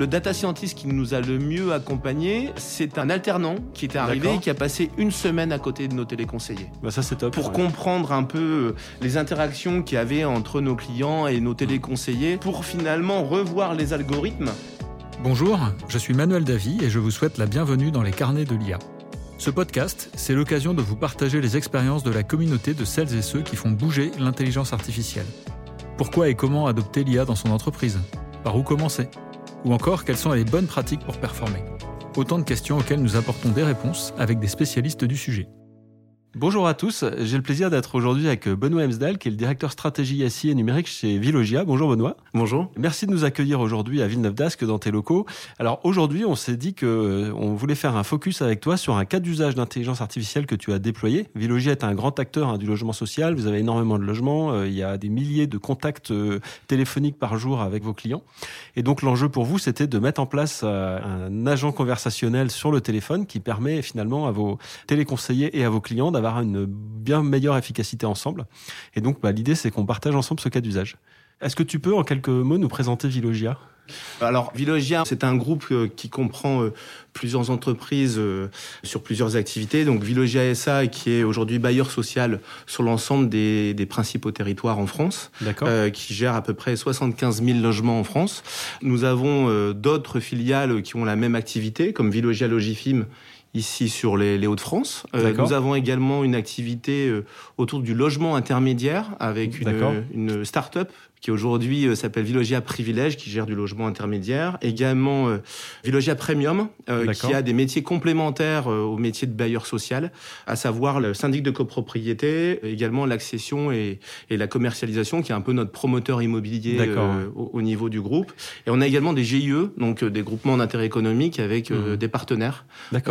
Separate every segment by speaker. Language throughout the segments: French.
Speaker 1: Le data scientist qui nous a le mieux accompagné, c'est un alternant qui était arrivé et qui a passé une semaine à côté de nos téléconseillers.
Speaker 2: Bah ça c'est top.
Speaker 1: Pour
Speaker 2: Ouais.
Speaker 1: comprendre un peu euh, les interactions qu'il y avait entre nos clients et nos téléconseillers, pour finalement revoir les algorithmes
Speaker 3: Bonjour, je suis Manuel Davy et je vous souhaite la bienvenue dans les carnets de l'IA. Ce podcast, c'est l'occasion de vous partager les expériences de la communauté de celles et ceux qui font bouger l'intelligence artificielle. Pourquoi et comment adopter l'IA dans son entreprise? Par où commencer? Ou encore, quelles sont les bonnes pratiques pour performer Autant de questions auxquelles nous apportons des réponses avec des spécialistes du sujet.
Speaker 2: Bonjour à tous, j'ai le plaisir d'être aujourd'hui avec Benoît Hemsdal, qui est le directeur stratégie SI et numérique chez Vilogia. Bonjour Benoît.
Speaker 1: Bonjour.
Speaker 2: Merci de nous accueillir aujourd'hui à Villeneuve-d'Ascq dans tes locaux. Alors aujourd'hui, on s'est dit que euh, on voulait faire un focus avec toi sur un cas d'usage d'intelligence artificielle que tu as déployé. Vilogia est un grand acteur hein, du logement social. Vous avez énormément de logements. Euh, il y a des milliers de contacts euh, téléphoniques par jour avec vos clients. Et donc l'enjeu pour vous, c'était de mettre en place euh, un agent conversationnel sur le téléphone qui permet finalement à vos téléconseillers et à vos clients d'avoir une bien meilleure efficacité ensemble. Et donc bah, l'idée, c'est qu'on partage ensemble ce cas d'usage. Est-ce que tu peux en quelques mots nous présenter Vilogia?
Speaker 1: Alors, Vilogia, c'est un groupe euh, qui comprend euh, plusieurs entreprises euh, sur plusieurs activités. Donc, Vilogia SA, qui est aujourd'hui bailleur social sur l'ensemble des, des principaux territoires en France,
Speaker 2: D'accord.
Speaker 1: euh, qui gère à peu près 75 000 logements en France. Nous avons euh, d'autres filiales qui ont la même activité, comme Vilogia Logifim, ici sur les, les Hauts-de-France. Euh, nous avons également une activité euh, autour du logement intermédiaire avec une, une start-up qui aujourd'hui euh, s'appelle Vilogia Privilège, qui gère du logement intermédiaire. Également euh, Vilogia Premium, euh, qui a des métiers complémentaires euh, au métier de bailleur social, à savoir le syndic de copropriété, également l'accession et, et la commercialisation, qui est un peu notre promoteur immobilier au, au niveau du groupe. Et on a également des GIE, donc des groupements d'intérêt économique avec
Speaker 2: Mhm.
Speaker 1: des partenaires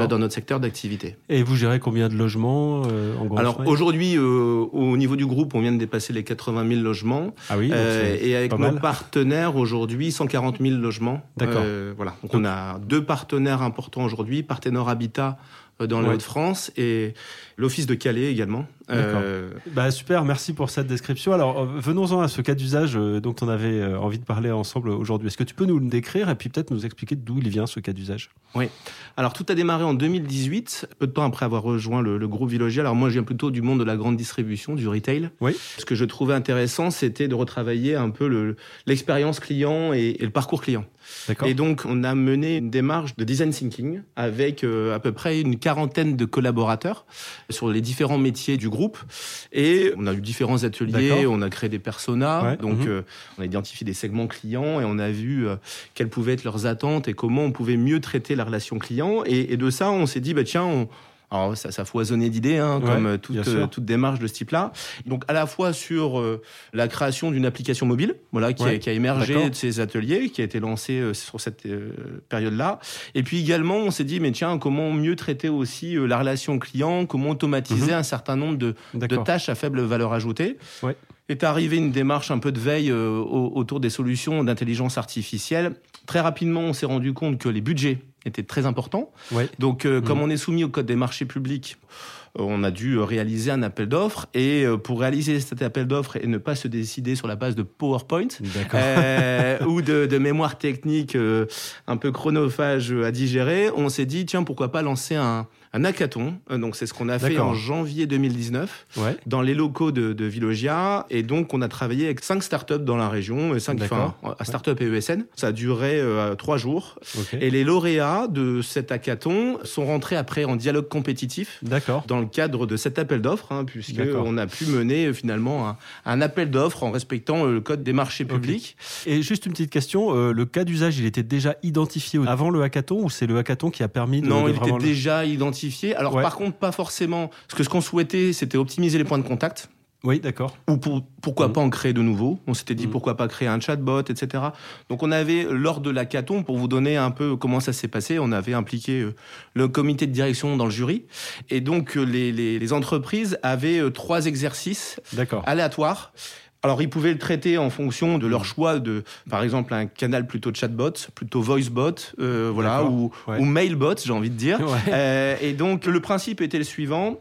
Speaker 1: dans notre secteur d'activité.
Speaker 2: Et vous gérez combien de logements en gros
Speaker 1: Alors aujourd'hui, au niveau du groupe, on vient de dépasser les 80 000 logements.
Speaker 2: ah oui, donc
Speaker 1: Euh, et avec nos
Speaker 2: mal.
Speaker 1: partenaires aujourd'hui, 140 000 logements.
Speaker 2: D'accord.
Speaker 1: Euh, voilà. Donc, on a deux partenaires importants aujourd'hui, Partenor Habitat euh, dans
Speaker 2: Ouais.
Speaker 1: Hauts-de-France et l'Office de Calais également. Euh,
Speaker 2: Bah super, merci pour cette description. Alors euh, venons-en à ce cas d'usage euh, dont on avait euh, envie de parler ensemble aujourd'hui. Est-ce que tu peux nous le décrire et puis peut-être nous expliquer d'où il vient ce cas d'usage?
Speaker 1: Alors tout a démarré en 2018, peu de temps après avoir rejoint le, le groupe Vilogia. Alors moi, je viens plutôt du monde de la grande distribution, du retail.
Speaker 2: Oui.
Speaker 1: Ce que je trouvais intéressant, c'était de retravailler un peu le- l'expérience client et- et le parcours client.
Speaker 2: D'accord.
Speaker 1: Et donc, on a mené une démarche de design thinking avec euh, à peu près une quarantaine de collaborateurs sur les différents métiers du groupe. Et on a eu différents ateliers, on a créé des personas.
Speaker 2: Ouais,
Speaker 1: Donc,
Speaker 2: mhm.
Speaker 1: euh, on a identifié des segments clients et on a vu euh, quelles pouvaient être leurs attentes et comment on pouvait mieux traiter la relation client. Et, et de ça, on s'est dit, bah, tiens, on, alors ça, ça foisonnait d'idées, hein, comme euh, toute, euh, toute démarche de ce type-là. Donc à la fois sur euh, la création d'une application mobile, voilà, qui,
Speaker 2: Ouais,
Speaker 1: a, qui a émergé de ces ateliers, qui a été lancé euh, sur cette euh, période-là. Et puis également, on s'est dit, mais tiens, comment mieux traiter aussi euh, la relation client, comment automatiser un certain nombre de, de tâches à faible valeur ajoutée.
Speaker 2: Ouais.
Speaker 1: Est arrivée une démarche un peu de veille euh, au- autour des solutions d'intelligence artificielle. Très rapidement, on s'est rendu compte que les budgets étaient très importants.
Speaker 2: Ouais.
Speaker 1: Donc, euh, comme on est soumis au code des marchés publics, euh, on a dû euh, réaliser un appel d'offres. Et pour réaliser cet appel d'offres et ne pas se décider sur la base de PowerPoint euh, ou de, de mémoire technique euh, un peu chronophage à digérer, on s'est dit, tiens, pourquoi pas lancer un, un hackathon. Euh, Donc, c'est ce qu'on a fait en janvier 2019
Speaker 2: Ouais.
Speaker 1: dans les locaux de, de Vilogia. Et donc, on a travaillé avec cinq startups dans la région, euh, cinq enfin, à startups et ESN. Ça a duré euh, trois jours. Et les lauréats de cet hackathon sont rentrés après en dialogue compétitif
Speaker 2: D'accord.
Speaker 1: dans le cadre de cet appel d'offres, hein, puisque on a pu mener finalement un, un appel d'offres en respectant le code des marchés publics.
Speaker 2: Et juste une petite question, euh, le cas d'usage, il était déjà identifié avant le hackathon ou c'est le hackathon qui a permis de
Speaker 1: Non,
Speaker 2: de
Speaker 1: il était déjà identifié. Alors
Speaker 2: Ouais.
Speaker 1: par contre, pas forcément. Parce que ce qu'on souhaitait, c'était optimiser les points de contact.
Speaker 2: Oui, d'accord.
Speaker 1: Ou pour, pourquoi
Speaker 2: Mhm.
Speaker 1: pas en créer de nouveaux On s'était dit
Speaker 2: Mhm.
Speaker 1: pourquoi pas créer un chatbot, etc. Donc on avait, lors de l'hackathon, pour vous donner un peu comment ça s'est passé, on avait impliqué euh, le comité de direction dans le jury. Et donc euh, les, les- les entreprises avaient euh, trois exercices
Speaker 2: D'accord.
Speaker 1: aléatoires. Alors, ils pouvaient le traiter en fonction de leur choix de, par exemple, un canal plutôt chatbot, plutôt voicebot, euh, voilà, ou,
Speaker 2: Ouais.
Speaker 1: ou mailbot, j'ai envie de dire.
Speaker 2: Ouais.
Speaker 1: Euh, et donc, le principe était le suivant.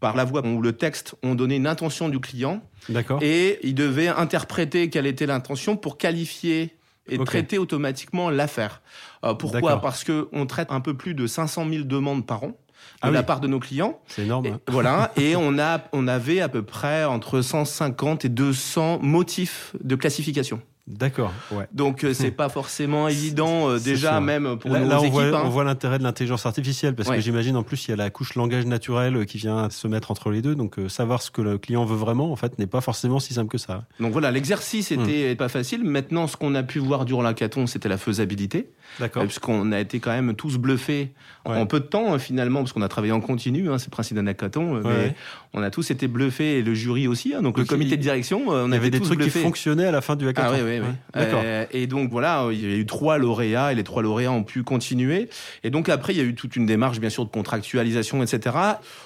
Speaker 1: Par la voix ou le texte, on donnait une intention du client
Speaker 2: D'accord.
Speaker 1: et il devait interpréter quelle était l'intention pour qualifier et traiter automatiquement l'affaire. Euh, pourquoi? Parce que on traite un peu plus de 500 000 demandes par an de
Speaker 2: Ah
Speaker 1: la
Speaker 2: oui.
Speaker 1: part de nos clients.
Speaker 2: C'est énorme.
Speaker 1: Et,
Speaker 2: hein.
Speaker 1: voilà, et on a on avait à peu près entre 150 et 200 motifs de classification.
Speaker 2: D'accord. Ouais.
Speaker 1: Donc euh, c'est pas forcément évident euh, déjà
Speaker 2: sûr.
Speaker 1: même pour
Speaker 2: Là,
Speaker 1: nos
Speaker 2: là, on,
Speaker 1: équipes.
Speaker 2: voit,
Speaker 1: hein.
Speaker 2: on voit l'intérêt de l'intelligence artificielle parce que j'imagine en plus il y a la couche langage naturel euh, qui vient se mettre entre les deux. Donc euh, savoir ce que le client veut vraiment en fait n'est pas forcément si simple que ça.
Speaker 1: Donc voilà, l'exercice
Speaker 2: Hmm.
Speaker 1: était pas facile. Maintenant, ce qu'on a pu voir durant l'hackathon, c'était la faisabilité.
Speaker 2: D'accord.
Speaker 1: Puisqu'on a été quand même tous bluffés
Speaker 2: Ouais.
Speaker 1: en peu de temps, euh, finalement, parce qu'on a travaillé en continu, hein, c'est le principe d'un hackathon. Mais on a tous été bluffés, et le jury aussi. hein, donc, le comité
Speaker 2: il-
Speaker 1: de direction, on
Speaker 2: Il y avait des trucs qui fonctionnaient à la fin du hackathon.
Speaker 1: Ah oui.
Speaker 2: Ouais.
Speaker 1: Euh, et donc voilà, il y a eu trois lauréats et les trois lauréats ont pu continuer. Et donc après, il y a eu toute une démarche, bien sûr, de contractualisation, etc.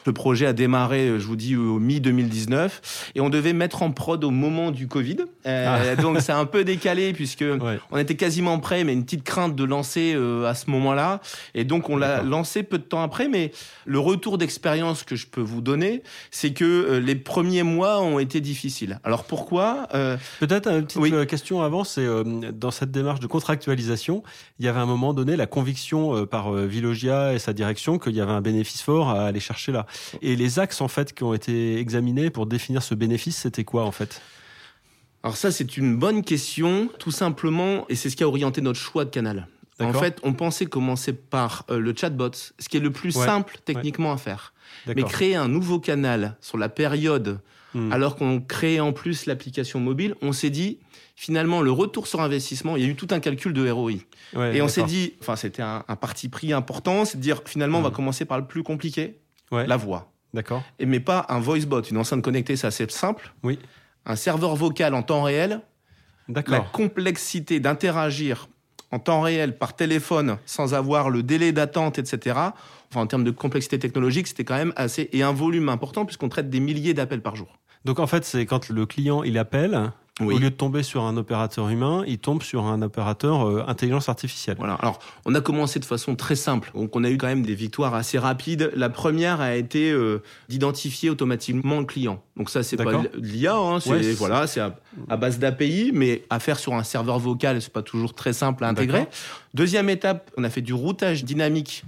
Speaker 1: Le projet a démarré, euh, je vous dis, au mi-2019 et on devait mettre en prod au moment du Covid. Euh, Donc c'est un peu décalé puisque
Speaker 2: Ah. Ouais.
Speaker 1: on était quasiment prêt, mais une petite crainte de lancer euh, à ce moment-là. Et donc on l'a lancé peu de temps après, mais le retour d'expérience que je peux vous donner, c'est que euh, les premiers mois ont été difficiles. Alors pourquoi? Euh,
Speaker 2: Peut-être une petite
Speaker 1: Oui.
Speaker 2: euh, question avant, c'est euh, dans cette démarche de contractualisation, il y avait à un moment donné la conviction euh, par euh, Vilogia et sa direction qu'il y avait un bénéfice fort à aller chercher là. Et les axes en fait qui ont été examinés pour définir ce bénéfice, c'était quoi en fait?
Speaker 1: Alors ça, c'est une bonne question, tout simplement, et c'est ce qui a orienté notre choix de canal. En fait, on pensait commencer par euh, le chatbot, ce qui est le plus
Speaker 2: Ouais.
Speaker 1: simple techniquement à faire. Mais créer un nouveau canal sur la période,
Speaker 2: Hmm.
Speaker 1: alors qu'on crée en plus l'application mobile, on s'est dit, finalement, le retour sur investissement, il y a eu tout un calcul de ROI.
Speaker 2: Ouais,
Speaker 1: et on s'est dit, enfin, c'était un, un parti pris important, c'est de dire, finalement, on va
Speaker 2: Hmm.
Speaker 1: commencer par le plus compliqué,
Speaker 2: Ouais.
Speaker 1: la voix.
Speaker 2: D'accord.
Speaker 1: Et mais pas un voice bot, une enceinte connectée, c'est assez simple.
Speaker 2: Oui.
Speaker 1: Un serveur vocal en temps réel, la
Speaker 2: D'accord.
Speaker 1: complexité d'interagir en temps réel par téléphone sans avoir le délai d'attente, etc. Enfin, en termes de complexité technologique, c'était quand même assez et un volume important puisqu'on traite des milliers d'appels par jour.
Speaker 2: Donc en fait, c'est quand le client il appelle,
Speaker 1: Oui.
Speaker 2: au lieu de tomber sur un opérateur humain, il tombe sur un opérateur euh, intelligence artificielle.
Speaker 1: Voilà. Alors, on a commencé de façon très simple. Donc, on a eu quand même des victoires assez rapides. La première a été euh, d'identifier automatiquement le client. Donc ça, c'est pas l'IA, hein, c'est
Speaker 2: Ouais,
Speaker 1: voilà, c'est à, à base d'API, mais à faire sur un serveur vocal, c'est pas toujours très simple à intégrer. Deuxième étape, on a fait du routage dynamique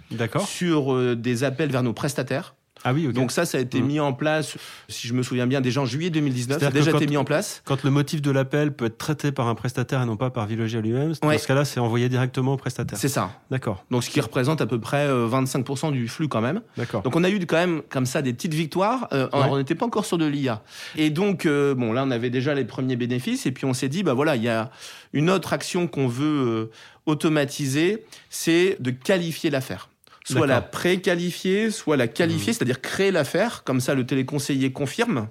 Speaker 1: sur euh, des appels vers nos prestataires.
Speaker 2: Ah oui.
Speaker 1: Donc ça, ça a été
Speaker 2: Mhm.
Speaker 1: mis en place, si je me souviens bien, déjà en juillet 2019. Ça a déjà été mis en place.
Speaker 2: Quand le motif de l'appel peut être traité par un prestataire et non pas par Vilogia lui-même, dans ce cas-là, c'est envoyé directement au prestataire.
Speaker 1: C'est ça.
Speaker 2: D'accord,
Speaker 1: Donc ce qui représente à peu près euh, 25% du flux quand même.
Speaker 2: d'accord.
Speaker 1: Donc on a eu quand même comme ça des petites victoires. Euh,
Speaker 2: Ouais.
Speaker 1: On n'était pas encore sur de l'IA. Et donc euh, bon là on avait déjà les premiers bénéfices et puis on s'est dit bah voilà il y a une autre action qu'on veut euh, automatiser, c'est de qualifier l'affaire. Soit la pré-qualifier, soit la qualifier,
Speaker 2: Mhm.
Speaker 1: c'est-à-dire créer l'affaire. Comme ça le téléconseiller confirme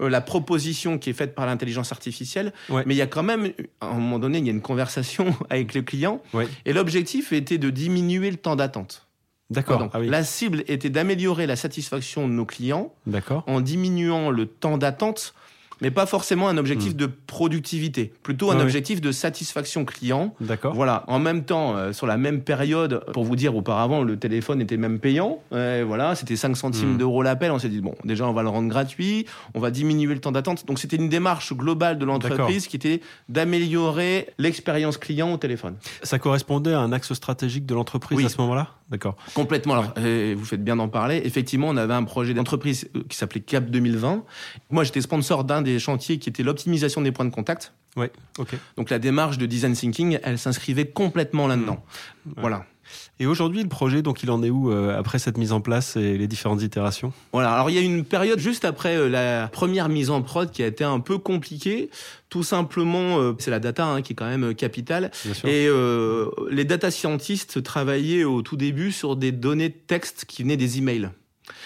Speaker 1: euh, la proposition qui est faite par l'intelligence artificielle.
Speaker 2: Ouais.
Speaker 1: Mais il y a quand même à un moment donné il y a une conversation avec le client
Speaker 2: Ouais.
Speaker 1: et l'objectif était de diminuer le temps d'attente.
Speaker 2: D'accord. Ah oui.
Speaker 1: La cible était d'améliorer la satisfaction de nos clients en diminuant le temps d'attente, mais pas forcément un objectif de productivité, plutôt un
Speaker 2: Hmm.
Speaker 1: Objectif de satisfaction client.
Speaker 2: D'accord.
Speaker 1: Voilà. En même temps, euh, sur la même période, pour vous dire, auparavant, le téléphone était même payant. Voilà, c'était 5 centimes
Speaker 2: Mm.
Speaker 1: d'euros l'appel. On s'est dit bon, déjà, on va le rendre gratuit, on va diminuer le temps d'attente. Donc, c'était une démarche globale de l'entreprise qui était d'améliorer l'expérience client au téléphone.
Speaker 2: Ça correspondait à un axe stratégique de l'entreprise
Speaker 1: Oui.
Speaker 2: à ce moment-là? D'accord.
Speaker 1: Complètement. Alors, euh, vous faites bien d'en parler. Effectivement, on avait un projet d'entreprise euh, qui s'appelait Cap 2020. Moi, j'étais sponsor d'un des chantiers qui était l'optimisation des points de contact.
Speaker 2: Ouais, ok.
Speaker 1: Donc, la démarche de design thinking, elle s'inscrivait complètement là-dedans.
Speaker 2: Mmh.
Speaker 1: Voilà.
Speaker 2: Et aujourd'hui, le projet, donc, il en est où euh, après cette mise en place et les différentes itérations?
Speaker 1: Voilà. Alors, il y a une période juste après euh, la première mise en prod qui a été un peu compliquée. Tout simplement, euh, c'est la data hein, qui est quand même capitale. Et les data scientists travaillaient au tout début sur des données de texte qui venaient des emails.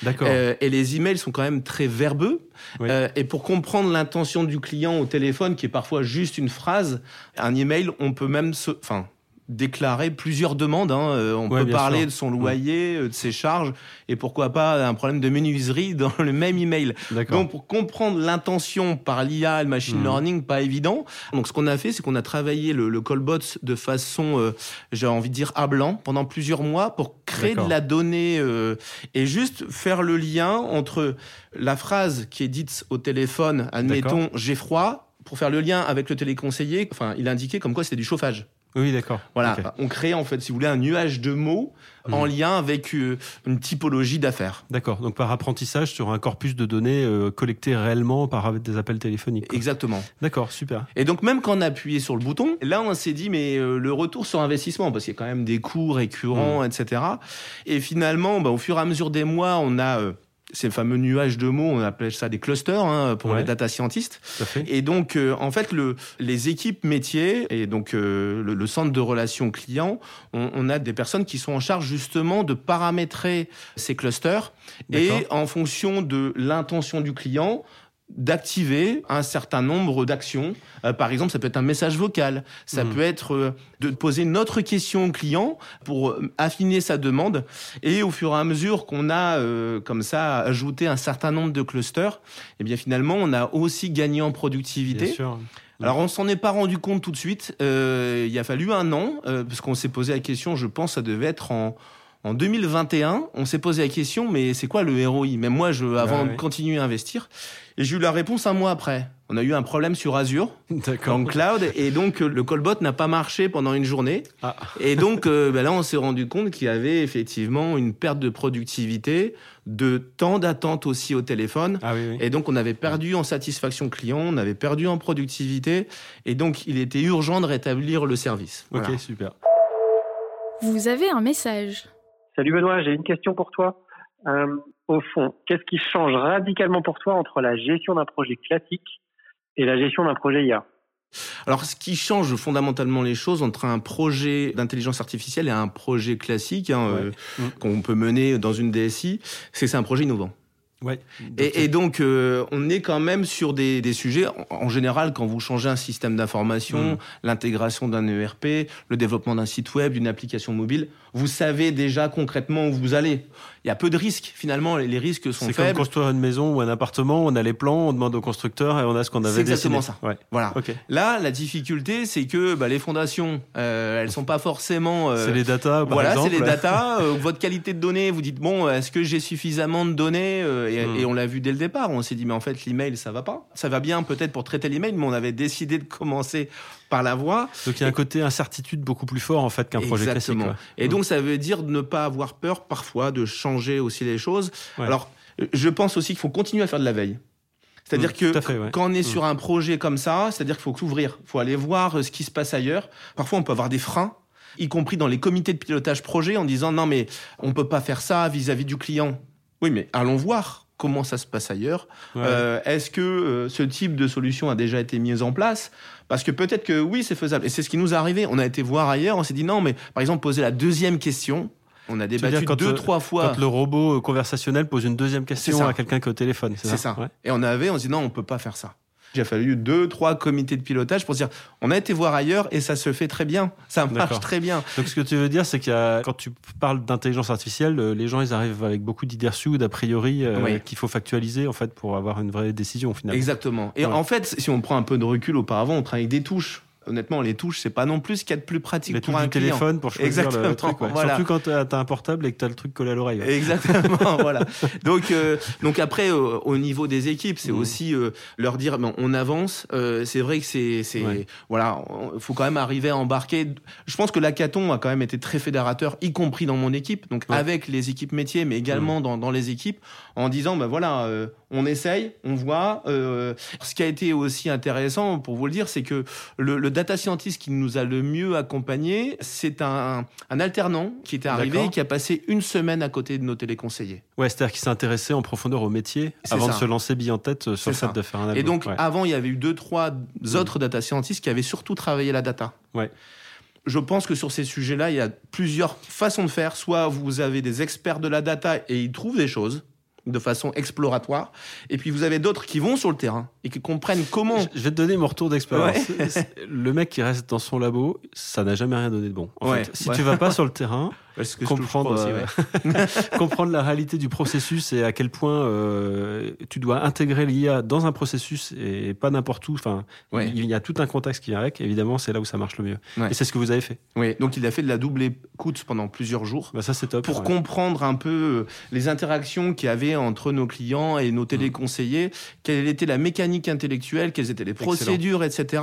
Speaker 2: D'accord.
Speaker 1: Euh, et les emails sont quand même très verbeux.
Speaker 2: Oui.
Speaker 1: Euh, et pour comprendre l'intention du client au téléphone, qui est parfois juste une phrase, un email, on peut même se, enfin, déclarer plusieurs demandes. hein. Euh, on
Speaker 2: Ouais,
Speaker 1: peut parler
Speaker 2: sûr.
Speaker 1: de son loyer, euh, de ses charges, et pourquoi pas un problème de menuiserie dans le même email. Donc, pour comprendre l'intention par l'IA et le machine
Speaker 2: Mhm.
Speaker 1: learning, pas évident. Donc, ce qu'on a fait, c'est qu'on a travaillé le, le callbot de façon, euh, j'ai envie de dire, à blanc pendant plusieurs mois pour créer de la donnée euh, et juste faire le lien entre la phrase qui est dite au téléphone, admettons, j'ai froid, pour faire le lien avec le téléconseiller, enfin, il indiquait comme quoi c'était du chauffage.
Speaker 2: Oui, d'accord.
Speaker 1: Voilà, on crée en fait, si vous voulez, un nuage de mots
Speaker 2: Mhm.
Speaker 1: en lien avec euh, une typologie d'affaires.
Speaker 2: D'accord. Donc par apprentissage sur un corpus de données euh, collecté réellement par des appels téléphoniques. quoi.
Speaker 1: Exactement.
Speaker 2: D'accord, super.
Speaker 1: Et donc même quand on a appuyé sur le bouton, là on s'est dit mais euh, le retour sur investissement parce qu'il y a quand même des coûts récurrents, etc. Et finalement, bah, au fur et à mesure des mois, on a euh, ces fameux nuages de mots, on appelle ça des clusters hein, pour
Speaker 2: Ouais.
Speaker 1: les data scientists. Et donc, euh, en fait, le, les équipes métiers et donc euh, le, le centre de relations clients, on, on a des personnes qui sont en charge justement de paramétrer ces clusters et en fonction de l'intention du client d'activer un certain nombre d'actions. Euh, par exemple, ça peut être un message vocal, ça
Speaker 2: Mhm.
Speaker 1: peut être euh, de poser une autre question au client pour euh, affiner sa demande. Et au fur et à mesure qu'on a euh, comme ça ajouté un certain nombre de clusters, eh bien finalement, on a aussi gagné en productivité.
Speaker 2: Bien sûr.
Speaker 1: Alors on s'en est pas rendu compte tout de suite. Euh, il a fallu un an euh, parce qu'on s'est posé la question. Je pense ça devait être en en 2021. On s'est posé la question, mais c'est quoi le ROI Même moi, je, avant
Speaker 2: ouais.
Speaker 1: de continuer à investir, et j'ai eu la réponse un mois après. On a eu un problème sur Azure, le cloud, et donc euh, le callbot n'a pas marché pendant une journée.
Speaker 2: Ah.
Speaker 1: Et donc euh, ben là, on s'est rendu compte qu'il y avait effectivement une perte de productivité, de temps d'attente aussi au téléphone.
Speaker 2: Ah oui, oui.
Speaker 1: Et donc, on avait perdu en satisfaction client, on avait perdu en productivité, et donc il était urgent de rétablir le service.
Speaker 2: Ok,
Speaker 1: Voilà.
Speaker 2: super.
Speaker 4: Vous avez un message.
Speaker 5: Salut Benoît, j'ai une question pour toi. Euh, au fond, qu'est-ce qui change radicalement pour toi entre la gestion d'un projet classique et la gestion d'un projet IA
Speaker 1: Alors, ce qui change fondamentalement les choses entre un projet d'intelligence artificielle et un projet classique hein,
Speaker 2: Ouais.
Speaker 1: euh, qu'on peut mener dans une DSI, c'est que c'est un projet innovant.
Speaker 2: Ouais.
Speaker 1: Et, et donc, euh, on est quand même sur des, des sujets, en, en général, quand vous changez un système d'information,
Speaker 2: Mm.
Speaker 1: l'intégration d'un ERP, le développement d'un site web, d'une application mobile, vous savez déjà concrètement où vous allez. Il y a peu de risques, finalement, les, les risques sont
Speaker 2: C'est comme
Speaker 1: faibles.
Speaker 2: construire une maison ou un appartement, on a les plans, on demande au constructeur et on a ce qu'on avait
Speaker 1: C'est exactement
Speaker 2: dessiné.
Speaker 1: ça.
Speaker 2: Ouais.
Speaker 1: Voilà. Là, la difficulté, c'est que bah, les fondations, euh, elles sont pas forcément. euh,
Speaker 2: c'est les datas, par
Speaker 1: voilà, c'est
Speaker 2: exemple.
Speaker 1: les datas. euh, votre qualité de données, vous dites bon, est-ce que j'ai suffisamment de données Euh, et,
Speaker 2: Hmm.
Speaker 1: et on l'a vu dès le départ. On s'est dit mais en fait l'email ça va pas. Ça va bien peut-être pour traiter l'email, mais on avait décidé de commencer par la voix.
Speaker 2: Donc il y a un côté incertitude beaucoup plus fort en fait qu'un projet classique.
Speaker 1: Exactement.
Speaker 2: quoi.
Speaker 1: Et
Speaker 2: Mm.
Speaker 1: donc ça veut dire de ne pas avoir peur parfois de changer aussi les choses.
Speaker 2: Ouais.
Speaker 1: Alors je pense aussi qu'il faut continuer à faire de la veille. C'est-à dire
Speaker 2: Mm,
Speaker 1: que
Speaker 2: fait, ouais.
Speaker 1: quand on est sur un projet comme ça, c'est-à-dire qu'il faut s'ouvrir, il faut aller voir euh, ce qui se passe ailleurs. Parfois, on peut avoir des freins, y compris dans les comités de pilotage projet, en disant non mais on peut pas faire ça vis-à-vis du client. Oui, mais allons voir comment ça se passe ailleurs.
Speaker 2: Ouais.
Speaker 1: Euh, Est-ce que euh, ce type de solution a déjà été mis en place? Parce que peut-être que oui, c'est faisable. Et c'est ce qui nous est arrivé. On a été voir ailleurs, on s'est dit non, mais par exemple, poser la deuxième question. On a débattu
Speaker 2: quand,
Speaker 1: deux,
Speaker 2: euh,
Speaker 1: trois fois.
Speaker 2: Quand le robot euh, conversationnel pose une deuxième question à quelqu'un qui est au téléphone.
Speaker 1: C'est ça.
Speaker 2: Ouais.
Speaker 1: Et on avait, on se dit non, on peut pas faire ça. Il a fallu deux, trois comités de pilotage pour se dire, on a été voir ailleurs et ça se fait très bien. Ça marche très bien.
Speaker 2: Donc ce que tu veux dire, c'est a, quand tu parles d'intelligence artificielle, euh, les gens ils arrivent avec beaucoup d'idées reçues ou d'a priori euh,
Speaker 1: Oui.
Speaker 2: qu'il faut factualiser en fait pour avoir une vraie décision finalement.
Speaker 1: Exactement. Et
Speaker 2: Ouais.
Speaker 1: en fait, si on prend un peu de recul auparavant, on travaille avec des touches. Honnêtement, les touches, c'est pas non plus ce qu'il y a de plus pratique
Speaker 2: Les
Speaker 1: pour un
Speaker 2: du
Speaker 1: client.
Speaker 2: téléphone pour choisir
Speaker 1: Exactement,
Speaker 2: le truc. ouais.
Speaker 1: voilà.
Speaker 2: Surtout quand t'as un portable et que t'as le truc collé à l'oreille. ouais.
Speaker 1: Exactement, voilà. Donc, euh, donc après, euh, au niveau des équipes, c'est
Speaker 2: Mhm.
Speaker 1: aussi euh, leur dire, bon, on avance. C'est vrai que c'est, c'est,
Speaker 2: Ouais.
Speaker 1: voilà, il faut quand même arriver à embarquer. Je pense que l'hackathon a quand même été très fédérateur, y compris dans mon équipe, donc avec les équipes métiers, mais également dans, dans les équipes, en disant, ben voilà, euh, on essaye, on voit. Ce qui a été aussi intéressant, pour vous le dire, c'est que le, le data scientist qui nous a le mieux accompagné, c'est un, un alternant qui était arrivé et qui a passé une semaine à côté de nos téléconseillers.
Speaker 2: Ouais, c'est-à-dire qu'il s'est intéressé en profondeur au métier avant de se lancer bille en tête euh, sur le fait de faire un
Speaker 1: Et
Speaker 2: album.
Speaker 1: donc,
Speaker 2: Ouais.
Speaker 1: avant, il y avait eu deux, trois autres data scientists qui avaient surtout travaillé la data.
Speaker 2: Ouais.
Speaker 1: Je pense que sur ces sujets-là, il y a plusieurs façons de faire. Soit vous avez des experts de la data et ils trouvent des choses de façon exploratoire. Et puis vous avez d'autres qui vont sur le terrain et qui comprennent comment.
Speaker 2: Je- vais te donner mon retour d'expérience. le mec qui reste dans son labo, ça n'a jamais rien donné de bon. En
Speaker 1: Ouais,
Speaker 2: fait, si
Speaker 1: ouais.
Speaker 2: tu vas pas sur le terrain,
Speaker 1: que je
Speaker 2: comprendre,
Speaker 1: trouve aussi,
Speaker 2: euh,
Speaker 1: ouais.
Speaker 2: comprendre la réalité du processus et à quel point euh, tu dois intégrer l'IA dans un processus et pas n'importe où. Enfin,
Speaker 1: Ouais.
Speaker 2: il y a tout un contexte qui vient avec. Évidemment, c'est là où ça marche le mieux.
Speaker 1: Ouais.
Speaker 2: Et c'est ce que vous avez fait.
Speaker 1: Oui, donc il a fait de la double écoute pendant plusieurs jours.
Speaker 2: Bah, ça, c'est top.
Speaker 1: pour comprendre un peu euh, les interactions qu'il y avait entre nos clients et
Speaker 2: Mm.
Speaker 1: nos téléconseillers, quelle était la mécanique intellectuelle, quelles étaient les procédures, etc.,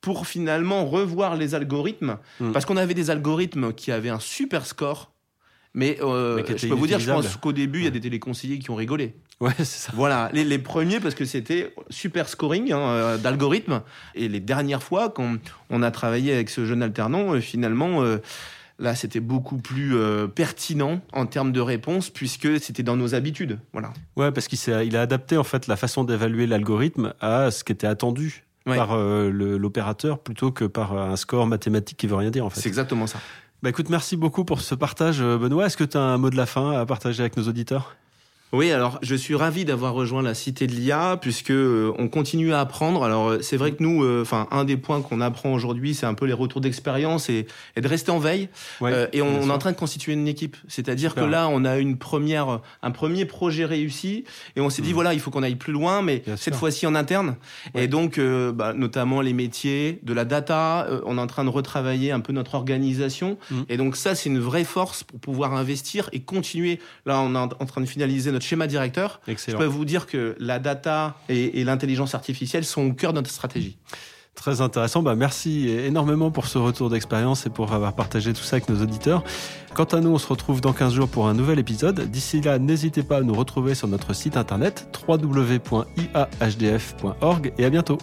Speaker 1: pour finalement revoir les algorithmes,
Speaker 2: Mm.
Speaker 1: parce qu'on avait des algorithmes qui avaient un super score, mais, euh,
Speaker 2: Mais
Speaker 1: je peux vous dire, je pense qu'au début, il y a des téléconseillers qui ont rigolé.
Speaker 2: Ouais, c'est ça.
Speaker 1: Voilà, les, les premiers parce que c'était super scoring hein, euh, d'algorithmes. Et les dernières fois, quand on a travaillé avec ce jeune alternant, euh, finalement, euh, là, c'était beaucoup plus euh, pertinent en termes de réponse puisque c'était dans nos habitudes. Voilà.
Speaker 2: Ouais, parce qu'il il a adapté en fait la façon d'évaluer l'algorithme à ce qui était attendu
Speaker 1: Ouais.
Speaker 2: par euh, l'opérateur plutôt que par euh, un score mathématique qui veut rien dire en fait.
Speaker 1: C'est exactement ça.
Speaker 2: Bah écoute, merci beaucoup pour ce partage, euh, Benoît. Est-ce que tu as un mot de la fin à partager avec nos auditeurs?
Speaker 1: Oui, alors je suis ravi d'avoir rejoint la Cité de l'IA puisque euh, on continue à apprendre. Alors euh, c'est vrai que nous, euh, enfin un des points qu'on apprend aujourd'hui, c'est un peu les retours d'expérience et, et de rester en veille.
Speaker 2: Ouais,
Speaker 1: Euh, et on, on est en train de constituer une équipe. C'est-à-dire que là, on a une première, un premier projet réussi et on s'est dit
Speaker 2: Mhm.
Speaker 1: voilà, il faut qu'on aille plus loin, mais
Speaker 2: Bien
Speaker 1: cette fois-ci en interne.
Speaker 2: Ouais.
Speaker 1: Et donc, euh, bah, notamment les métiers, de la data. euh, on est en train de retravailler un peu notre organisation.
Speaker 2: Mhm.
Speaker 1: Et donc ça, c'est une vraie force pour pouvoir investir et continuer. Là, on est en train de finaliser notre schéma directeur. Je
Speaker 2: Excellent.
Speaker 1: peux vous dire que la data et, et l'intelligence artificielle sont au cœur de notre stratégie.
Speaker 2: Très intéressant. Bah, merci énormément pour ce retour d'expérience et pour avoir partagé tout ça avec nos auditeurs. Quant à nous, on se retrouve dans 15 jours pour un nouvel épisode. D'ici là, n'hésitez pas à nous retrouver sur notre site internet www.iahdf.org et à bientôt.